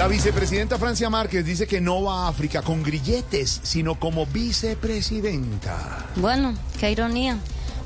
La vicepresidenta Francia Márquez dice que no va a África con grilletes, sino como vicepresidenta. Bueno, qué ironía.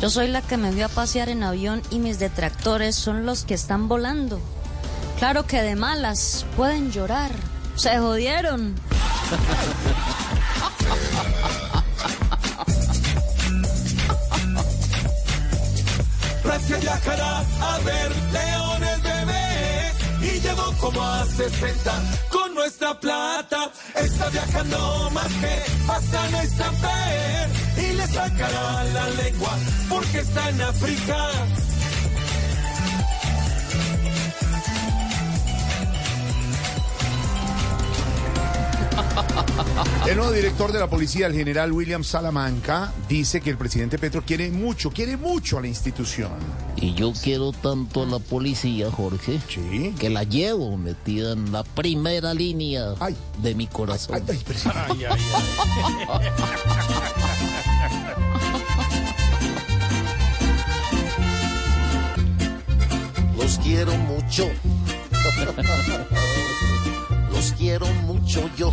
Yo soy la que me vio a pasear en avión y mis detractores son los que están volando. Claro que de malas pueden llorar. Se jodieron. Francia viajará a ver leones bebés y llegó como a 60 con nuestra plata. Está viajando más que hasta nuestra fe y le sacará la lengua porque está en África. El nuevo director de la policía, el general William Salamanca, dice que el presidente Petro quiere mucho, quiere mucho a la institución. Y yo quiero tanto a la policía, Jorge, Sí. que la llevo metida en la primera línea Ay. de mi corazón. Ay, ay. Los quiero mucho. Los quiero mucho yo.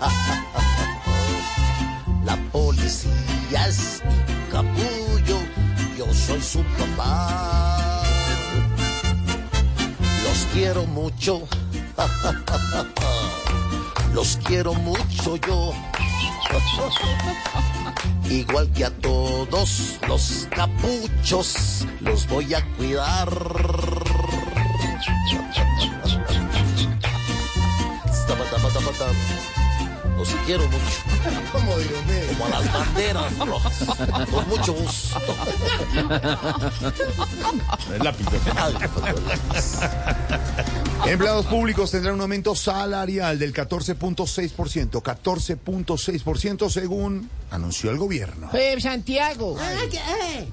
La policía es mi capullo. Yo soy su papá. Los quiero mucho. Los quiero mucho yo. Igual que a todos los capuchos, los voy a cuidar. zagueiro Lúcio. Los quiero mucho. Como a las banderas rojas. Con mucho gusto. Empleados públicos tendrán un aumento salarial del 14.6%, 14.6% según anunció el gobierno. Eh, Santiago,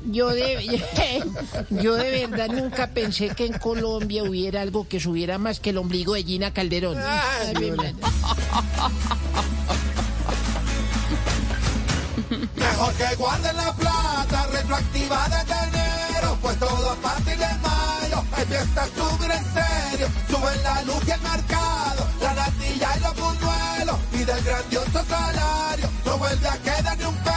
yo de, yo de verdad nunca pensé que en Colombia hubiera algo que subiera más que el ombligo de Gina Calderón. Ay. Mejor que guarden la plata retroactiva de enero, pues todo a partir de mayo es fiesta subir en serio. Suben la luz y el mercado, la natilla y los buñuelos, y del grandioso salario no vuelve a quedar ni un peso.